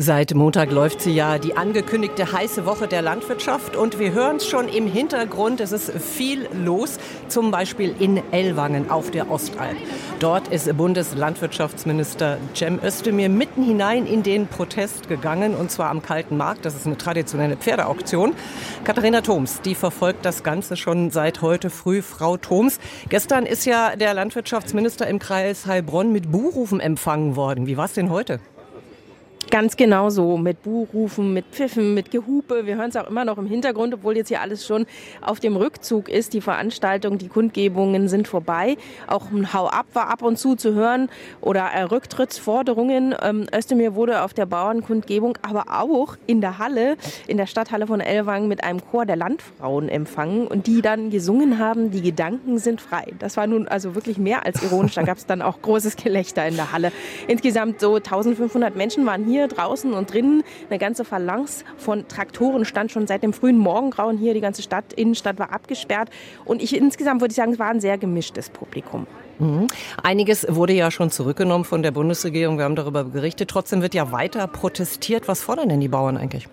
Seit Montag läuft sie ja die angekündigte heiße Woche der Landwirtschaft und wir hören es schon im Hintergrund. Es ist viel los, zum Beispiel in Ellwangen auf der Ostalb. Dort ist Bundeslandwirtschaftsminister Cem Özdemir mitten hinein in den Protest gegangen und zwar am Kalten Markt. Das ist eine traditionelle Pferdeauktion. Katharina Thoms, die verfolgt das Ganze schon seit heute früh. Frau Thoms, gestern ist ja der Landwirtschaftsminister im Kreis Heilbronn mit Buhrufen empfangen worden. Wie war es denn heute? Ganz genau so, mit Buhrufen, mit Pfiffen, mit Gehupe. Wir hören es auch immer noch im Hintergrund, obwohl jetzt hier alles schon auf dem Rückzug ist. Die Veranstaltung, die Kundgebungen sind vorbei. Auch ein Hau ab war ab und zu zu hören oder äh, Rücktrittsforderungen. Ähm, Özdemir wurde auf der Bauernkundgebung, aber auch in der Halle, in der Stadthalle von Ellwangen mit einem Chor der Landfrauen empfangen und die dann gesungen haben, die Gedanken sind frei. Das war nun also wirklich mehr als ironisch. Da gab es dann auch großes Gelächter in der Halle. Insgesamt so 1500 Menschen waren hier hier draußen und drinnen eine ganze Phalanx von Traktoren stand schon seit dem frühen Morgengrauen hier. Die ganze Stadt, Innenstadt war abgesperrt. Und ich insgesamt würde ich sagen, es war ein sehr gemischtes Publikum. Mhm. Einiges wurde ja schon zurückgenommen von der Bundesregierung. Wir haben darüber berichtet. Trotzdem wird ja weiter protestiert. Was fordern denn die Bauern eigentlich?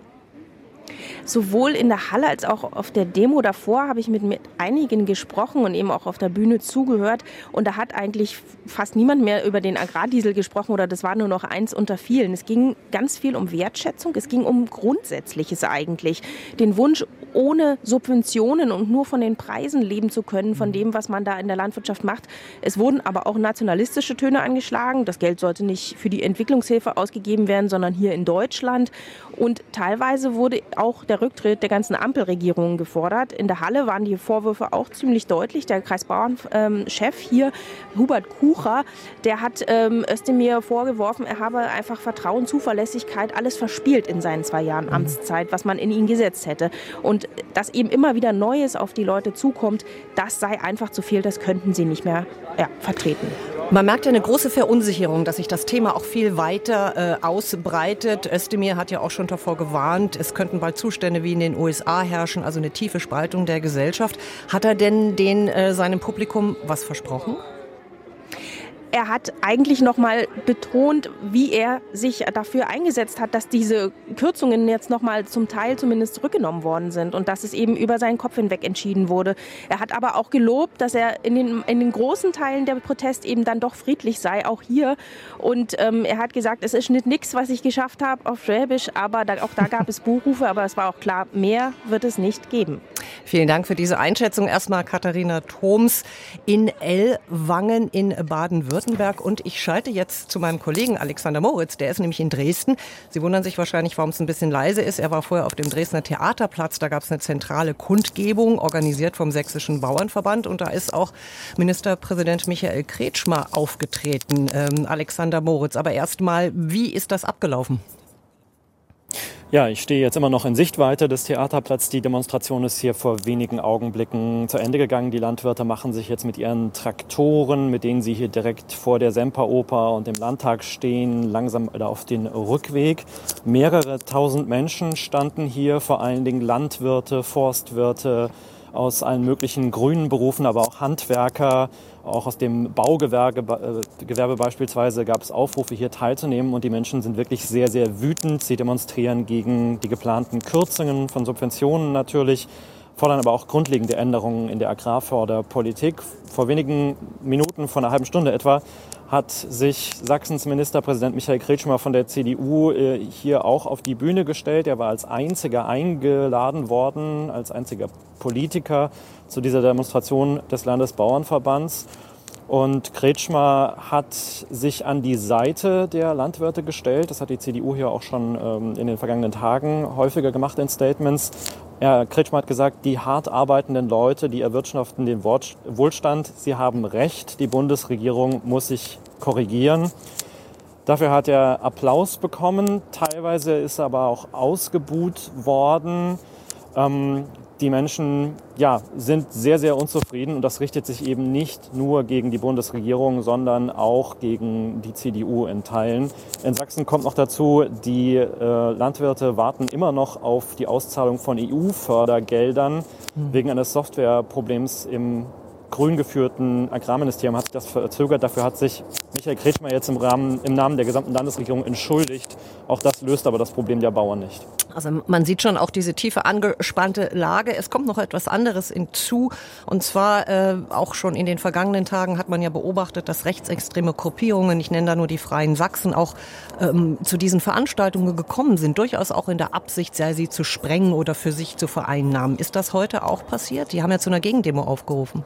Sowohl in der Halle als auch auf der Demo davor habe ich mit, mit einigen gesprochen und eben auch auf der Bühne zugehört. Und da hat eigentlich fast niemand mehr über den Agrardiesel gesprochen oder das war nur noch eins unter vielen. Es ging ganz viel um Wertschätzung. Es ging um Grundsätzliches eigentlich. Den Wunsch, ohne Subventionen und nur von den Preisen leben zu können, von dem, was man da in der Landwirtschaft macht. Es wurden aber auch nationalistische Töne angeschlagen. Das Geld sollte nicht für die Entwicklungshilfe ausgegeben werden, sondern hier in Deutschland. Und teilweise wurde auch der Rücktritt der ganzen Ampelregierung gefordert. In der Halle waren die Vorwürfe auch ziemlich deutlich. Der Kreisbauernchef hier, Hubert Kucher, der hat ähm, Özdemir vorgeworfen, er habe einfach Vertrauen, Zuverlässigkeit, alles verspielt in seinen zwei Jahren mhm. Amtszeit, was man in ihn gesetzt hätte. Und dass eben immer wieder Neues auf die Leute zukommt, das sei einfach zu viel, das könnten sie nicht mehr ja, vertreten. Man merkt ja eine große Verunsicherung, dass sich das Thema auch viel weiter äh, ausbreitet. Özdemir hat ja auch schon davor gewarnt, es könnten bald Zustände wie in den USA herrschen, also eine tiefe Spaltung der Gesellschaft. Hat er denn den, äh, seinem Publikum was versprochen? Er hat eigentlich noch mal betont, wie er sich dafür eingesetzt hat, dass diese Kürzungen jetzt noch mal zum Teil zumindest zurückgenommen worden sind und dass es eben über seinen Kopf hinweg entschieden wurde. Er hat aber auch gelobt, dass er in den, in den großen Teilen der Protest eben dann doch friedlich sei, auch hier. Und ähm, er hat gesagt, es ist nicht nichts, was ich geschafft habe auf Schwäbisch, aber da, auch da gab es Buchrufe, aber es war auch klar, mehr wird es nicht geben. Vielen Dank für diese Einschätzung. Erstmal Katharina Thoms in Ellwangen in Baden-Württemberg. Württemberg und ich schalte jetzt zu meinem Kollegen Alexander Moritz, der ist nämlich in Dresden. Sie wundern sich wahrscheinlich, warum es ein bisschen leise ist. Er war vorher auf dem Dresdner Theaterplatz, da gab es eine zentrale Kundgebung, organisiert vom Sächsischen Bauernverband und da ist auch Ministerpräsident Michael Kretschmer aufgetreten. Ähm, Alexander Moritz, aber erstmal, wie ist das abgelaufen? Ja, ich stehe jetzt immer noch in Sichtweite des Theaterplatz. Die Demonstration ist hier vor wenigen Augenblicken zu Ende gegangen. Die Landwirte machen sich jetzt mit ihren Traktoren, mit denen sie hier direkt vor der Semperoper und dem Landtag stehen, langsam auf den Rückweg. Mehrere tausend Menschen standen hier, vor allen Dingen Landwirte, Forstwirte, aus allen möglichen grünen Berufen, aber auch Handwerker, auch aus dem Baugewerbe äh, Gewerbe beispielsweise gab es Aufrufe, hier teilzunehmen. Und die Menschen sind wirklich sehr, sehr wütend. Sie demonstrieren gegen die geplanten Kürzungen von Subventionen natürlich, fordern aber auch grundlegende Änderungen in der Agrarförderpolitik. Vor wenigen Minuten, vor einer halben Stunde etwa, hat sich Sachsens Ministerpräsident Michael Kretschmer von der CDU äh, hier auch auf die Bühne gestellt. Er war als einziger eingeladen worden, als einziger Politiker zu dieser Demonstration des Landesbauernverbands. Und Kretschmer hat sich an die Seite der Landwirte gestellt. Das hat die CDU hier auch schon ähm, in den vergangenen Tagen häufiger gemacht in Statements. Herr Kretschmer hat gesagt, die hart arbeitenden Leute, die erwirtschaften den Wohlstand. Sie haben Recht. Die Bundesregierung muss sich korrigieren. Dafür hat er Applaus bekommen. Teilweise ist er aber auch ausgebuht worden. Ähm, die Menschen ja, sind sehr, sehr unzufrieden und das richtet sich eben nicht nur gegen die Bundesregierung, sondern auch gegen die CDU in Teilen. In Sachsen kommt noch dazu, die äh, Landwirte warten immer noch auf die Auszahlung von EU-Fördergeldern mhm. wegen eines Softwareproblems im grün geführten Agrarministerium hat sich das verzögert. Dafür hat sich Michael Kretschmer jetzt im, Rahmen, im Namen der gesamten Landesregierung entschuldigt. Auch das löst aber das Problem der Bauern nicht. Also man sieht schon auch diese tiefe angespannte Lage. Es kommt noch etwas anderes hinzu. Und zwar äh, auch schon in den vergangenen Tagen hat man ja beobachtet, dass rechtsextreme Gruppierungen, ich nenne da nur die Freien Sachsen, auch ähm, zu diesen Veranstaltungen gekommen sind. Durchaus auch in der Absicht, sei sie zu sprengen oder für sich zu vereinnahmen. Ist das heute auch passiert? Die haben ja zu einer Gegendemo aufgerufen.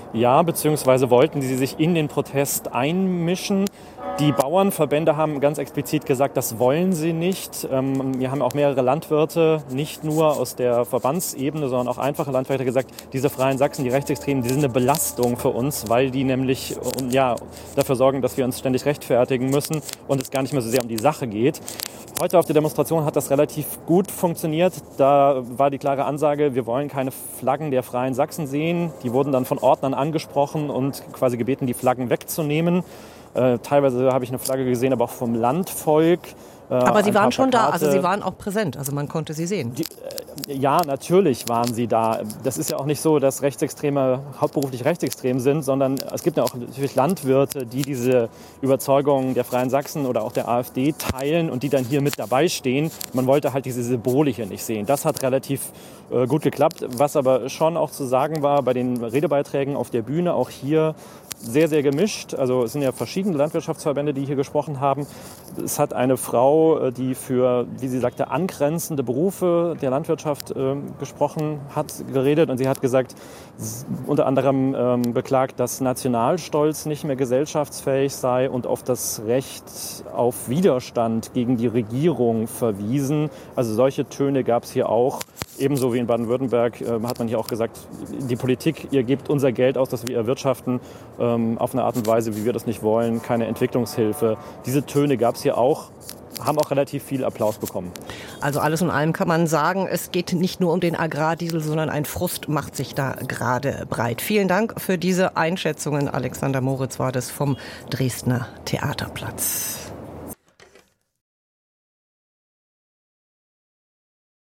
Ja, beziehungsweise wollten sie sich in den Protest einmischen. Die Bauernverbände haben ganz explizit gesagt, das wollen sie nicht. Ähm, wir haben auch mehrere Landwirte, nicht nur aus der Verbandsebene, sondern auch einfache Landwirte gesagt, diese Freien Sachsen, die Rechtsextremen, die sind eine Belastung für uns, weil die nämlich ja, dafür sorgen, dass wir uns ständig rechtfertigen müssen und es gar nicht mehr so sehr um die Sache geht. Heute auf der Demonstration hat das relativ gut funktioniert. Da war die klare Ansage, wir wollen keine Flaggen der Freien Sachsen sehen. Die wurden dann von Ordnern angesprochen und quasi gebeten, die Flaggen wegzunehmen. Äh, teilweise habe ich eine Flagge gesehen, aber auch vom Landvolk. Äh, aber Sie waren schon da, also Sie waren auch präsent, also man konnte Sie sehen. Die, äh, ja, natürlich waren Sie da. Das ist ja auch nicht so, dass Rechtsextreme hauptberuflich rechtsextrem sind, sondern es gibt ja auch natürlich Landwirte, die diese Überzeugung der Freien Sachsen oder auch der AfD teilen und die dann hier mit dabei stehen. Man wollte halt diese Symbole hier nicht sehen. Das hat relativ äh, gut geklappt. Was aber schon auch zu sagen war bei den Redebeiträgen auf der Bühne, auch hier sehr, sehr gemischt. Also es sind ja verschiedene Landwirtschaftsverbände, die hier gesprochen haben. Es hat eine Frau, äh, die für, wie sie sagte, angrenzende Berufe der Landwirtschaft äh, gesprochen hat, geredet. Und sie hat gesagt, unter anderem ähm, beklagt, dass Nationalstolz nicht mehr gesellschaftsfähig sei und auf das Recht auf Widerstand gegen die Regierung verwiesen. Also solche Töne gab es hier auch. Ebenso wie in Baden-Württemberg äh, hat man hier auch gesagt, die Politik, ihr gebt unser Geld aus, das wir erwirtschaften, ähm, auf eine Art und Weise, wie wir das nicht wollen, keine Entwicklungshilfe. Diese Töne gab es hier auch haben auch relativ viel Applaus bekommen. Also alles in allem kann man sagen, es geht nicht nur um den Agrardiesel, sondern ein Frust macht sich da gerade breit. Vielen Dank für diese Einschätzungen. Alexander Moritz war das vom Dresdner Theaterplatz.